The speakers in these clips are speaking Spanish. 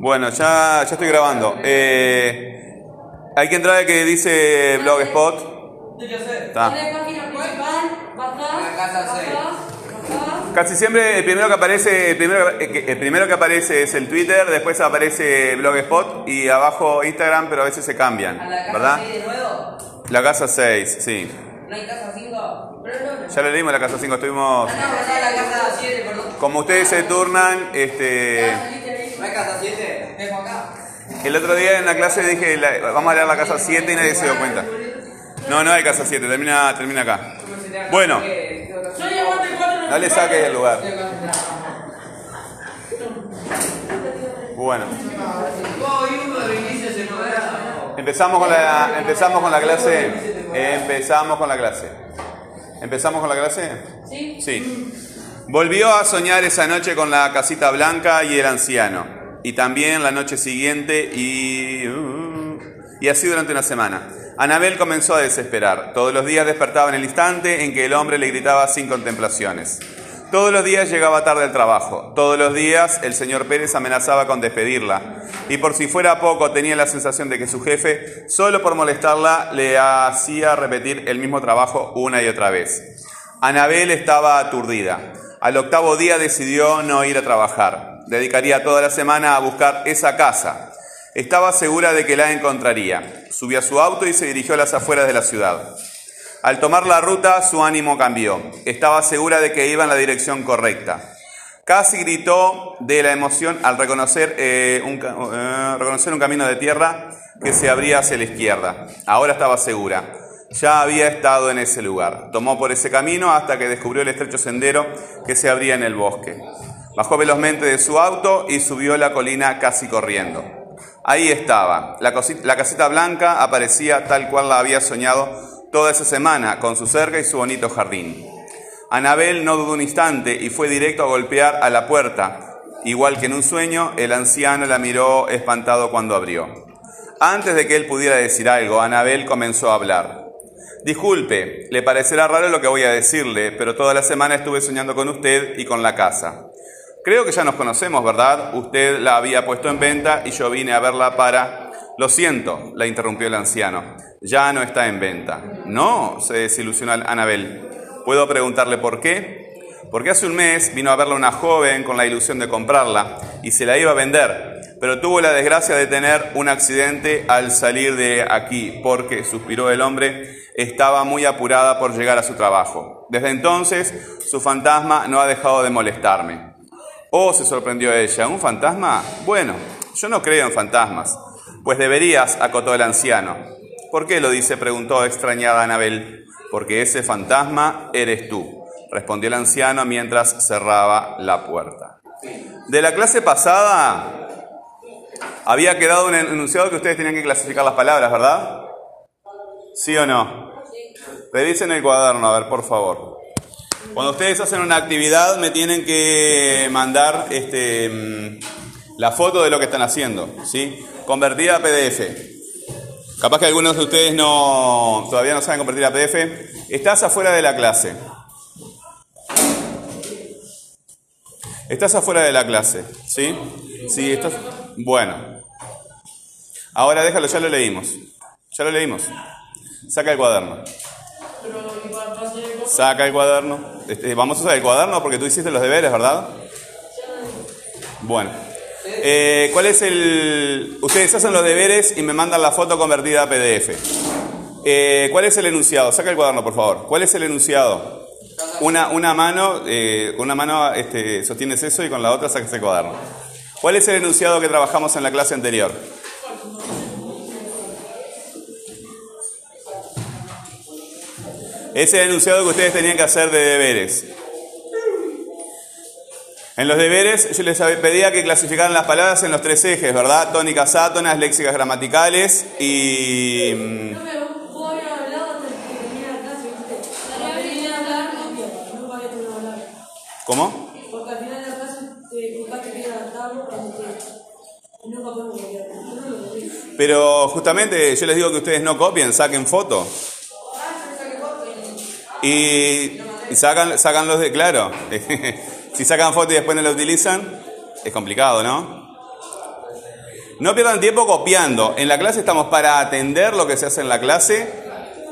Bueno, ya, ya estoy grabando. Eh, hay que entrar que dice Blogspot. Está. Casi siempre el primero que aparece, el primero, que- el primero que aparece es el Twitter, después aparece Blogspot y abajo Instagram, pero a veces se cambian, ¿A la casa ¿verdad? 6 de nuevo? La casa 6, sí. ¿No hay casa 5? Pero no, no. Ya lo leímos la casa 5, estuvimos... Ah, no, ¿verdad? La casa 7, perdón. Como ustedes se turnan, este... ¿No hay casa 7? Dejo acá. El otro día en la clase dije, la- vamos a leer la casa 7 y nadie se dio cuenta. No, no hay casa 7, termina, termina acá. Bueno, Yo llevate cuatro. no le saques el lugar. Bueno, empezamos con la, empezamos con la clase. Empezamos con la clase. ¿Empezamos con la clase? ¿Sí? Sí. Volvió a soñar esa noche con la casita blanca y el anciano. Y también la noche siguiente y... uh, y así durante una semana. Anabel comenzó a desesperar. Todos los días despertaba en el instante en que el hombre le gritaba sin contemplaciones. Todos los días llegaba tarde al trabajo. Todos los días el señor Pérez amenazaba con despedirla. Y por si fuera poco, tenía la sensación de que su jefe, solo por molestarla, le hacía repetir el mismo trabajo una y otra vez. Anabel estaba aturdida. Al octavo día decidió no ir a trabajar. Dedicaría toda la semana a buscar esa casa. Estaba segura de que la encontraría. Subió a su auto y se dirigió a las afueras de la ciudad. Al tomar la ruta, su ánimo cambió. Estaba segura de que iba en la dirección correcta. Casi gritó de la emoción al reconocer, eh, un, eh, reconocer un camino de tierra que se abría hacia la izquierda. Ahora estaba segura. Ya había estado en ese lugar. Tomó por ese camino hasta que descubrió el estrecho sendero que se abría en el bosque. Bajó velozmente de su auto y subió la colina casi corriendo. Ahí estaba. La casita blanca aparecía tal cual la había soñado toda esa semana, con su cerca y su bonito jardín. Anabel no dudó un instante y fue directo a golpear a la puerta. Igual que en un sueño, el anciano la miró espantado cuando abrió. Antes de que él pudiera decir algo, Anabel comenzó a hablar. Disculpe, le parecerá raro lo que voy a decirle, pero toda la semana estuve soñando con usted y con la casa. Creo que ya nos conocemos, ¿verdad? Usted la había puesto en venta y yo vine a verla para... Lo siento, la interrumpió el anciano. Ya no está en venta. No, se desilusionó Anabel. ¿Puedo preguntarle por qué? Porque hace un mes vino a verla una joven con la ilusión de comprarla y se la iba a vender, pero tuvo la desgracia de tener un accidente al salir de aquí, porque, suspiró el hombre, estaba muy apurada por llegar a su trabajo. Desde entonces, su fantasma no ha dejado de molestarme. Oh, se sorprendió ella, ¿un fantasma? Bueno, yo no creo en fantasmas. Pues deberías, acotó el anciano. ¿Por qué lo dice? preguntó extrañada Anabel. Porque ese fantasma eres tú, respondió el anciano mientras cerraba la puerta. De la clase pasada había quedado un enunciado que ustedes tenían que clasificar las palabras, ¿verdad? ¿Sí o no? Revisen el cuaderno, a ver, por favor. Cuando ustedes hacen una actividad me tienen que mandar este, mm, la foto de lo que están haciendo, ¿sí? Convertida a PDF. Capaz que algunos de ustedes no, todavía no saben convertir a PDF. Estás afuera de la clase. Estás afuera de la clase, ¿sí? Sí, estás... Bueno. Ahora déjalo, ya lo leímos. Ya lo leímos. Saca el cuaderno. Saca el cuaderno. Este, vamos a usar el cuaderno porque tú hiciste los deberes, ¿verdad? Bueno. Eh, ¿Cuál es el...? Ustedes hacen los deberes y me mandan la foto convertida a PDF. Eh, ¿Cuál es el enunciado? Saca el cuaderno, por favor. ¿Cuál es el enunciado? Una, una mano, eh, una mano este, sostienes eso y con la otra sacas el cuaderno. ¿Cuál es el enunciado que trabajamos en la clase anterior? Es el enunciado que ustedes tenían que hacer de deberes. En los deberes yo les pedía que clasificaran las palabras en los tres ejes, ¿verdad? Tónicas, átonas, léxicas gramaticales y... mm. ¿Cómo? Porque al final de la clase te podemos copiar. Yo no. Pero justamente yo les digo que ustedes no copien, saquen foto. Y, y sacan, sacan los de... Claro. si sacan foto y después no la utilizan, Es complicado, ¿no? No pierdan tiempo copiando. En la clase estamos para atender lo que se hace en la clase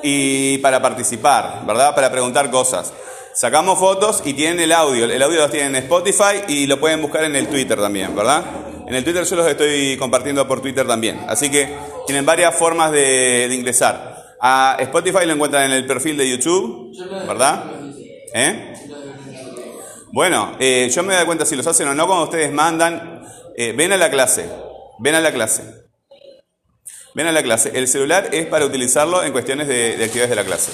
y para participar, ¿verdad? Para preguntar cosas. Sacamos fotos y tienen el audio. El audio lo tienen en Spotify y lo pueden buscar en el Twitter también, ¿verdad? En el Twitter yo los estoy compartiendo por Twitter también. Así que tienen varias formas de, de ingresar. A Spotify lo encuentran en el perfil de YouTube, ¿verdad? ¿Eh? Bueno, eh, yo me doy cuenta si los hacen o no cuando ustedes mandan, eh, ven a la clase, ven a la clase. Ven a la clase. El celular es para utilizarlo en cuestiones de, de actividades de la clase.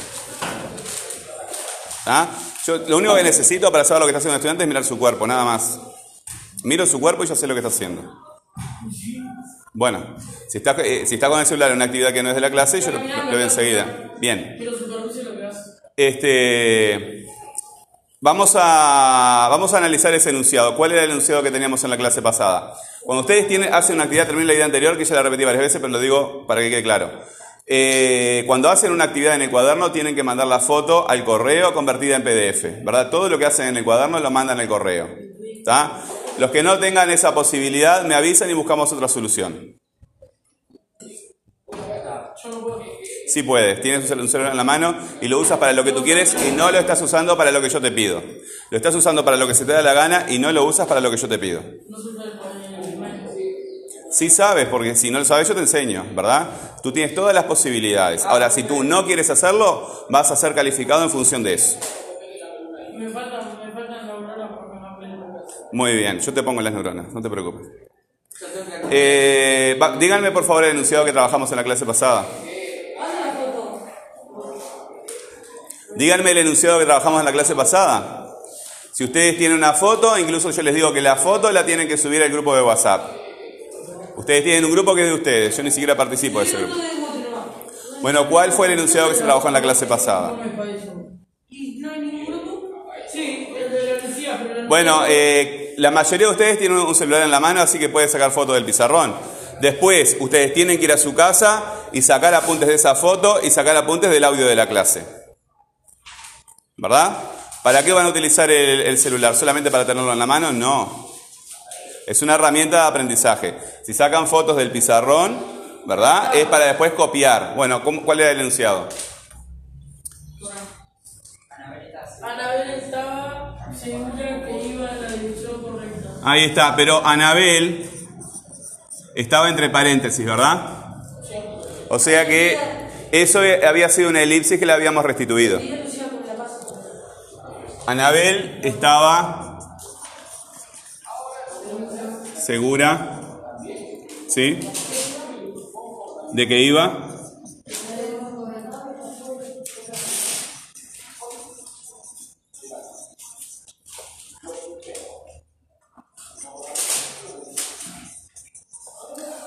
¿Ah? Yo lo único que necesito para saber lo que está haciendo un estudiante es mirar su cuerpo, nada más. Miro su cuerpo y ya sé lo que está haciendo. Bueno, si está, eh, si está con el celular en una actividad que no es de la clase, yo lo, lo veo enseguida. Bien. Quiero supervise lo que hace. Este, vamos, a, vamos a analizar ese enunciado. ¿Cuál era el enunciado que teníamos en la clase pasada? Cuando ustedes tienen, hacen una actividad, termina la idea anterior, que ya la repetí varias veces, pero lo digo para que quede claro. Eh, cuando hacen una actividad en el cuaderno, tienen que mandar la foto al correo convertida en PDF, ¿verdad? Todo lo que hacen en el cuaderno lo mandan al correo. Los que no tengan esa posibilidad, me avisan y buscamos otra solución. Sí puedes, tienes un celular en la mano y lo usas para lo que tú quieres y no lo estás usando para lo que yo te pido. Lo estás usando para lo que se te da la gana y no lo usas para lo que yo te pido. Sí sabes, porque si no lo sabes yo te enseño, ¿verdad? Tú tienes todas las posibilidades. Ahora, si tú no quieres hacerlo, vas a ser calificado en función de eso. Me faltan, neuronas porque no aprendo. Muy bien, yo te pongo las neuronas, no te preocupes. Eh, díganme por favor el enunciado que trabajamos en la clase pasada. Díganme el enunciado que trabajamos en la clase pasada. Si ustedes tienen una foto, incluso yo les digo que la foto la tienen que subir al grupo de WhatsApp. Ustedes tienen un grupo que es de ustedes, yo ni siquiera participo de ese grupo. Bueno, ¿cuál fue el enunciado que se trabajó en la clase pasada? Bueno, eh, la mayoría de ustedes tienen un celular en la mano, así que pueden sacar fotos del pizarrón. Después, ustedes tienen que ir a su casa y sacar apuntes de esa foto y sacar apuntes del audio de la clase. ¿Verdad? ¿Para qué van a utilizar el, el celular? ¿Solamente para tenerlo en la mano? No. Es una herramienta de aprendizaje. Si sacan fotos del pizarrón, ¿verdad? Es para después copiar. Bueno, ¿cómo- ¿cuál era el enunciado? Anabel estaba segura que iba en la dirección correcta. Ahí está, pero Anabel estaba entre paréntesis, ¿verdad? O sea que eso había sido una elipsis que le habíamos restituido. Y Lucía con la paz. Anabel estaba segura, ¿sí? De que iba.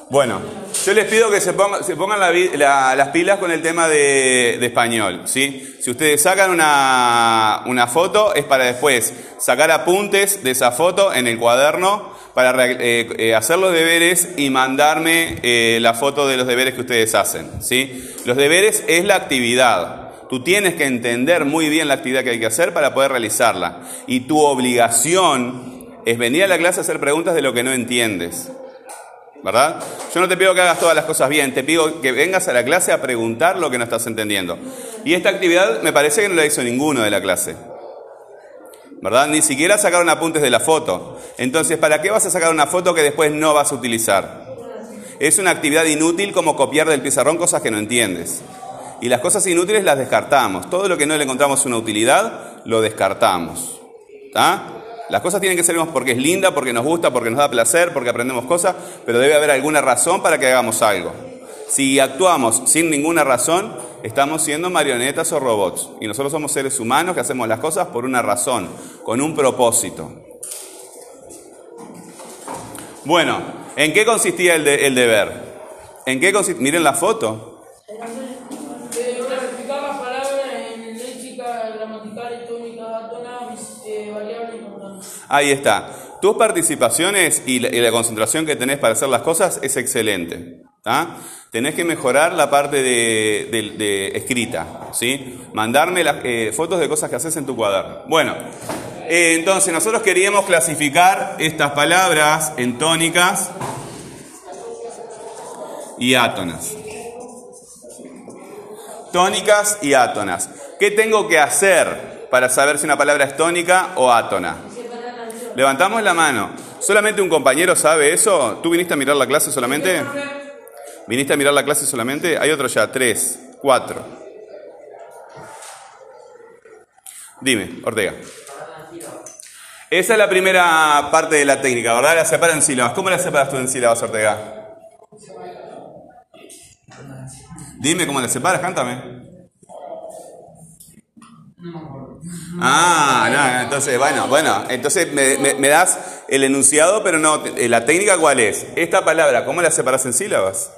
Bueno, yo les pido que se pongan, se pongan la las pilas con el tema de, español, ¿sí? Si ustedes sacan una, una foto, es para después sacar apuntes de esa foto en el cuaderno para eh, eh, hacer los deberes y mandarme eh, la foto de los deberes que ustedes hacen, ¿sí? Los deberes es la actividad. Tú tienes que entender muy bien la actividad que hay que hacer para poder realizarla. Y tu obligación es venir a la clase a hacer preguntas de lo que no entiendes. ¿Verdad? Yo no te pido que hagas todas las cosas bien, te pido que vengas a la clase a preguntar lo que no estás entendiendo. Y esta actividad me parece que no la hizo ninguno de la clase. ¿Verdad? Ni siquiera sacaron apuntes de la foto. Entonces, ¿para qué vas a sacar una foto que después no vas a utilizar? Es una actividad inútil como copiar del pizarrón cosas que no entiendes. Y las cosas inútiles las descartamos. Todo lo que no le encontramos una utilidad, lo descartamos. ¿Está? Las cosas tienen que ser porque es linda, porque nos gusta, porque nos da placer, porque aprendemos cosas, pero debe haber alguna razón para que hagamos algo. Si actuamos sin ninguna razón, estamos siendo marionetas o robots. Y nosotros somos seres humanos que hacemos las cosas por una razón, con un propósito. Bueno, ¿en qué consistía el, de- el deber? ¿En qué? Miren la foto. Ahí está. Tus participaciones y la, concentración que tenés para hacer las cosas es excelente. ¿tá? Tenés que mejorar la parte de escrita. ¿sí? Mandarme las eh, fotos de cosas que haces en tu cuaderno. Bueno, Eh, entonces, nosotros queríamos clasificar estas palabras en tónicas y átonas. Tónicas y átonas. ¿Qué tengo que hacer para saber si una palabra es tónica o átona? Levantamos la mano. ¿Solamente un compañero sabe eso? ¿Tú viniste a mirar la clase solamente? ¿Viniste a mirar la clase solamente? Hay otro ya, tres, cuatro. Dime, Ortega. Esa es la primera parte de la técnica, ¿verdad? La separa en sílabas. ¿Cómo la separas tú en sílabas, Ortega? Dime cómo la separas, cántame. Ah, no, entonces, bueno, bueno, entonces me, me- me das el enunciado, pero no, eh, la técnica cuál es? Esta palabra, ¿cómo la separas en sílabas?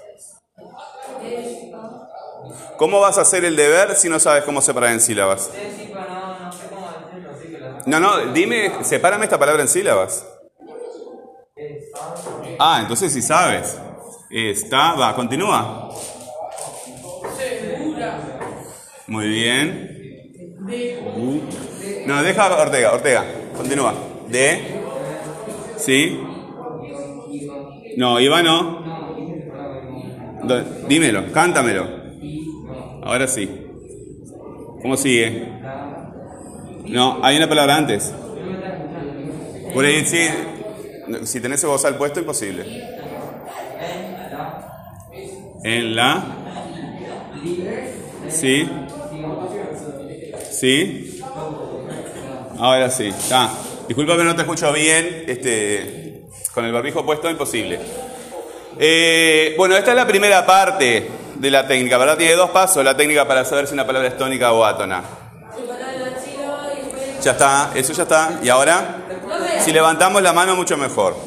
¿Cómo vas a hacer el deber si no sabes cómo separar en sílabas? No, no dime, sepárame esta palabra en sílabas. Ah, entonces sí sabes. Está, va, continúa. Muy bien. De. No, deja Ortega, Ortega, continúa. De. Sí. No, Iba no. Dímelo, cántamelo. Ahora sí. ¿Cómo sigue? No, hay una palabra antes. Por ahí sí. Si tenés el al puesto, imposible. En la. Sí. Sí. Ahora sí. Está. Disculpa que no te escucho bien. Este, con el barbijo puesto, imposible. Eh, bueno, esta es la primera parte de la técnica, ¿verdad? Tiene dos pasos la técnica para saber si una palabra es tónica o átona. Ya está, eso ya está. ¿Y ahora? Si levantamos la mano, mucho mejor.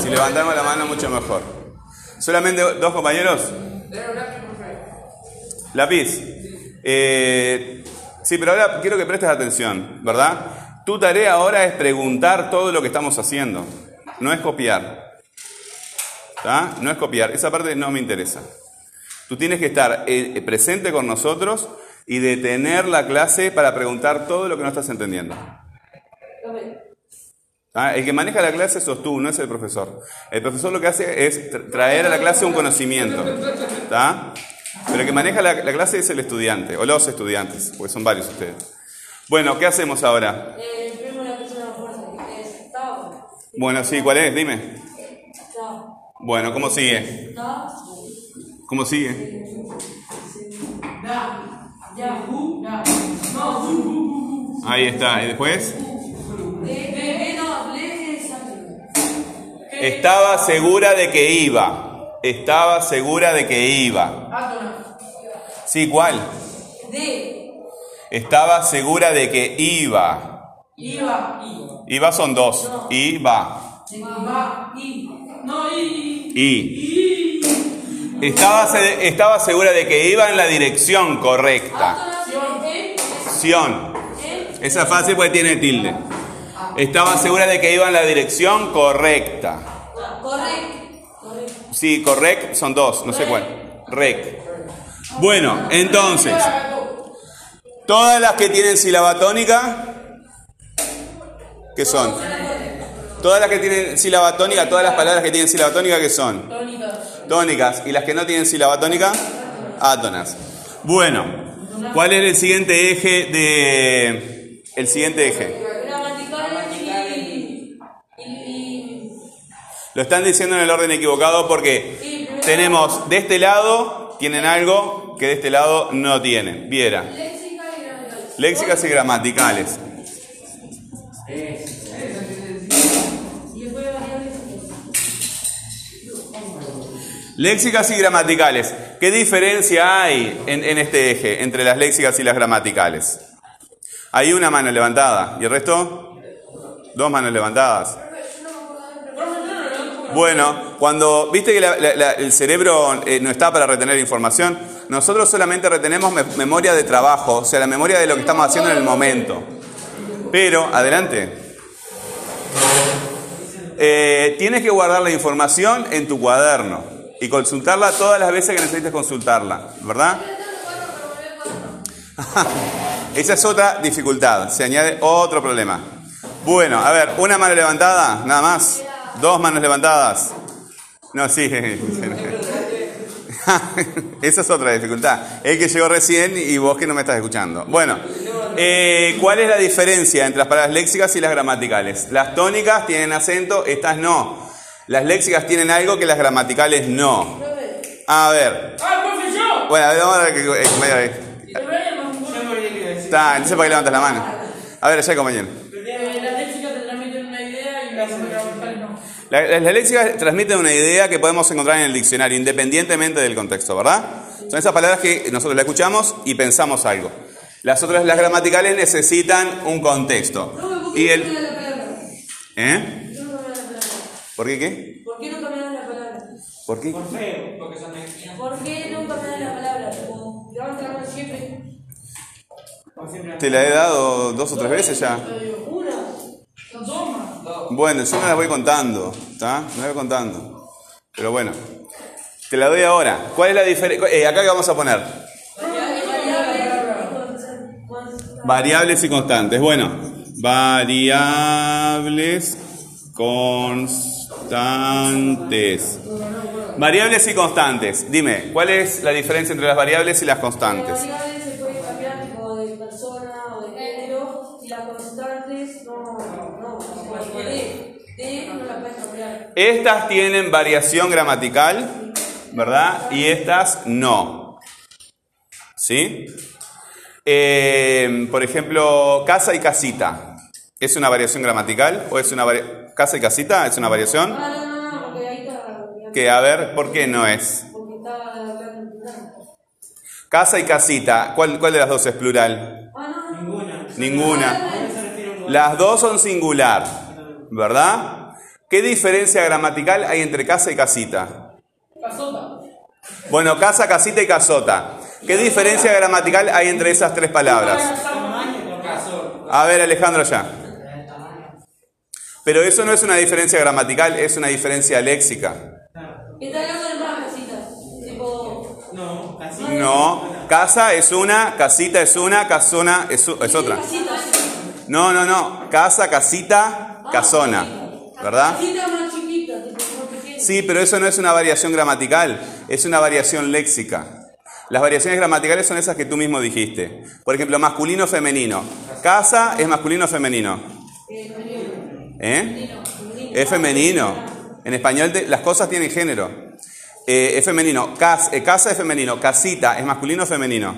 Si levantamos la mano, mucho mejor. ¿Solamente dos compañeros? Lápiz. Eh, sí, pero ahora quiero que prestes atención, ¿verdad? Tu tarea ahora es preguntar todo lo que estamos haciendo. No es copiar. ¿Está? No es copiar. Esa parte no me interesa. Tú tienes que estar eh, presente con nosotros y detener la clase para preguntar todo lo que no estás entendiendo. El que maneja la clase sos tú, no es el profesor. El profesor lo que hace es tra- traer a la clase un conocimiento. Pero el que maneja la, la clase es el estudiante, o los estudiantes, porque son varios ustedes. Bueno, ¿qué hacemos ahora? Eh. Bueno, sí, ¿cuál es? Dime. Bueno, ¿cómo sigue? ¿Cómo sigue? Ahí está. ¿Y después? Esa. Estaba segura de que iba. Estaba segura de que iba. Sí, ¿cuál? Estaba segura de que iba. Iba. Iba son dos. Iba. No. I. Estaba, estaba segura de que iba en la dirección correcta. Sion. Esa fase pues tiene tilde. Estaba segura de que iba en la dirección correcta. Correcto. Sí, correct son dos, no sé cuál. Rec. Bueno, entonces, todas las que tienen sílaba tónica, ¿qué son? Todas las que tienen sílaba tónica, todas las palabras que tienen sílaba tónica, ¿qué son? Tónicas. Tónicas. ¿Y las que no tienen sílaba tónica? Átonas. Bueno, ¿cuál es el siguiente eje de... El siguiente eje? Lo están diciendo en el orden equivocado porque tenemos de este lado, tienen algo que de este lado no tienen. Viera. Léxicas y gramaticales. Léxicas y gramaticales. ¿Qué diferencia hay en, en este eje entre las léxicas y las gramaticales? Hay una mano levantada. ¿Y el resto? Dos manos levantadas. Bueno, cuando viste que el cerebro eh, no está para retener información, nosotros solamente retenemos me- memoria de trabajo, o sea, la memoria de lo que estamos haciendo en el momento. Pero, adelante. Eh, tienes que guardar la información en tu cuaderno y consultarla todas las veces que necesites consultarla, ¿verdad? Esa es otra dificultad, se añade otro problema. Bueno, a ver, una mano levantada, nada más. Dos manos levantadas. No, sí. Esa es otra dificultad. El que llegó recién y vos que no me estás escuchando. Bueno, eh, ¿cuál es la diferencia entre las palabras léxicas y las gramaticales? Las tónicas tienen acento, estas no. Las léxicas tienen algo que las gramaticales no. A ver. ¡Ah! Bueno, a ver, vamos a ver eh, decir. Está, entonces para que levantas la mano. A ver, allá compañero. No. La- Las, las léxicas transmiten una idea que podemos encontrar en el diccionario, independientemente del contexto, ¿verdad? Son esas palabras que nosotros la escuchamos y pensamos algo. Las otras, las gramaticales, necesitan un contexto. ¿por Y qué el, no cambiaron la palabra? ¿Eh? ¿Por qué no cambiaron la palabra? ¿Por qué qué? ¿Por qué no cambiaron la palabra? ¿Por qué? Por feo, porque son. ¿Por qué no cambiaron la palabra? La. Como siempre. Te la he dado dos o tres veces ya. Bueno, yo no las voy contando, ¿está? No las voy contando. Pero bueno, te la doy ahora. ¿Cuál es la diferencia? Eh, acá que vamos a poner variables y constantes. Bueno, variables constantes. Variables y constantes. Dime, ¿cuál es la diferencia entre las variables y las constantes? Estas tienen variación gramatical, ¿verdad? Y estas no. ¿Sí? Eh, por ejemplo, casa y casita. ¿Es una variación gramatical o es una varia- casa y casita? ¿Es una variación? Ah, no, no, no, porque ahí está. Que a ver, ¿por qué no es? Porque estaba hablando en plural. Casa y casita. ¿Cuál, cuál de las dos es plural? Ah. Ninguna. Ninguna. ¿A qué se refiere un lugar? Las dos son singular, ¿verdad? ¿Qué diferencia gramatical hay entre casa y casita? Casota. Bueno, casa, casita y casota. ¿Qué diferencia gramatical hay entre esas tres palabras? A ver, Alejandro, ya. Pero eso no es una diferencia gramatical, es una diferencia léxica. Está hablando de más casitas. Tipo. No, casa es una, casita es una, casona es, otra. No, no, no. Casa, casita, casona. ¿Verdad? Sí, pero eso no es una variación gramatical, es una variación léxica. Las variaciones gramaticales son esas que tú mismo dijiste. Por ejemplo, masculino, femenino. Casa es masculino o femenino. ¿Eh? Es femenino. En español las cosas tienen género. Eh, es femenino. Cas- eh, casa es femenino. Casita es masculino o femenino.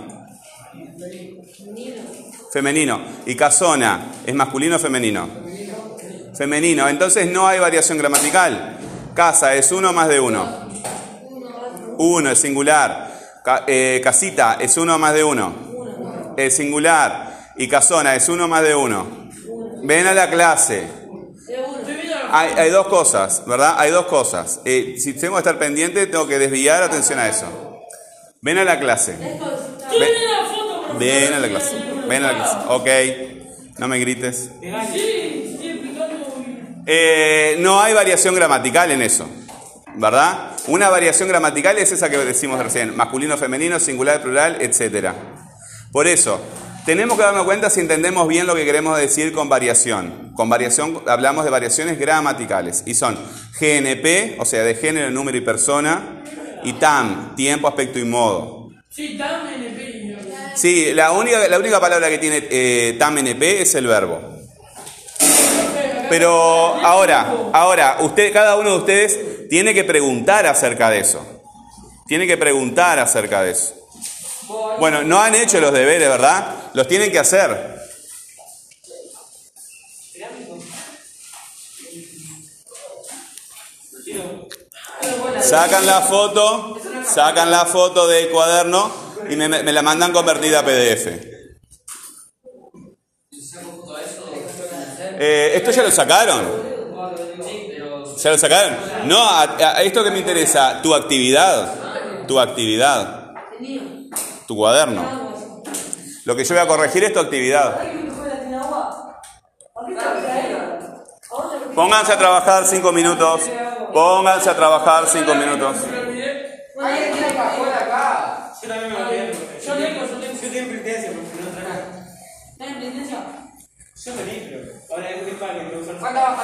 Femenino. Y casona es masculino o femenino. Femenino. Entonces no hay variación gramatical. Casa es uno más de uno. Uno es singular. Eh, casita es uno más de uno. Es singular. Y casona es uno más de uno. Ven a la clase. Hay, dos cosas, ¿verdad? Hay dos cosas. Eh, si tengo que estar pendiente, tengo que desviar atención a eso. Ven a la clase. Ven, ven a la clase. Ven a la clase. Ok. No me grites. Eh, no hay variación gramatical en eso, ¿verdad? Una variación gramatical es esa que decimos recién, masculino, femenino, singular, plural, etc. Por eso, tenemos que darnos cuenta si entendemos bien lo que queremos decir con variación. Con variación hablamos de variaciones gramaticales y son GNP, o sea, de género, número y persona, y TAM, tiempo, aspecto y modo. Sí, tan NP. Sí, la única, la única palabra que tiene eh, TAM NP es el verbo. Pero ahora, ahora, usted, cada uno de ustedes tiene que preguntar acerca de eso. Tiene que preguntar acerca de eso. Bueno, no han hecho los deberes, ¿verdad? Los tienen que hacer. Sacan la foto, sacan la foto del cuaderno y me, me la mandan convertida a PDF. Eh, ¿Esto ya lo sacaron? ¿Ya lo sacaron? No, a, a esto que me interesa, tu actividad, tu actividad, tu cuaderno. Lo que yo voy a corregir es tu actividad. Pónganse a trabajar cinco minutos. Pónganse a trabajar cinco minutos. Yo también me olvidé. Yo tengo,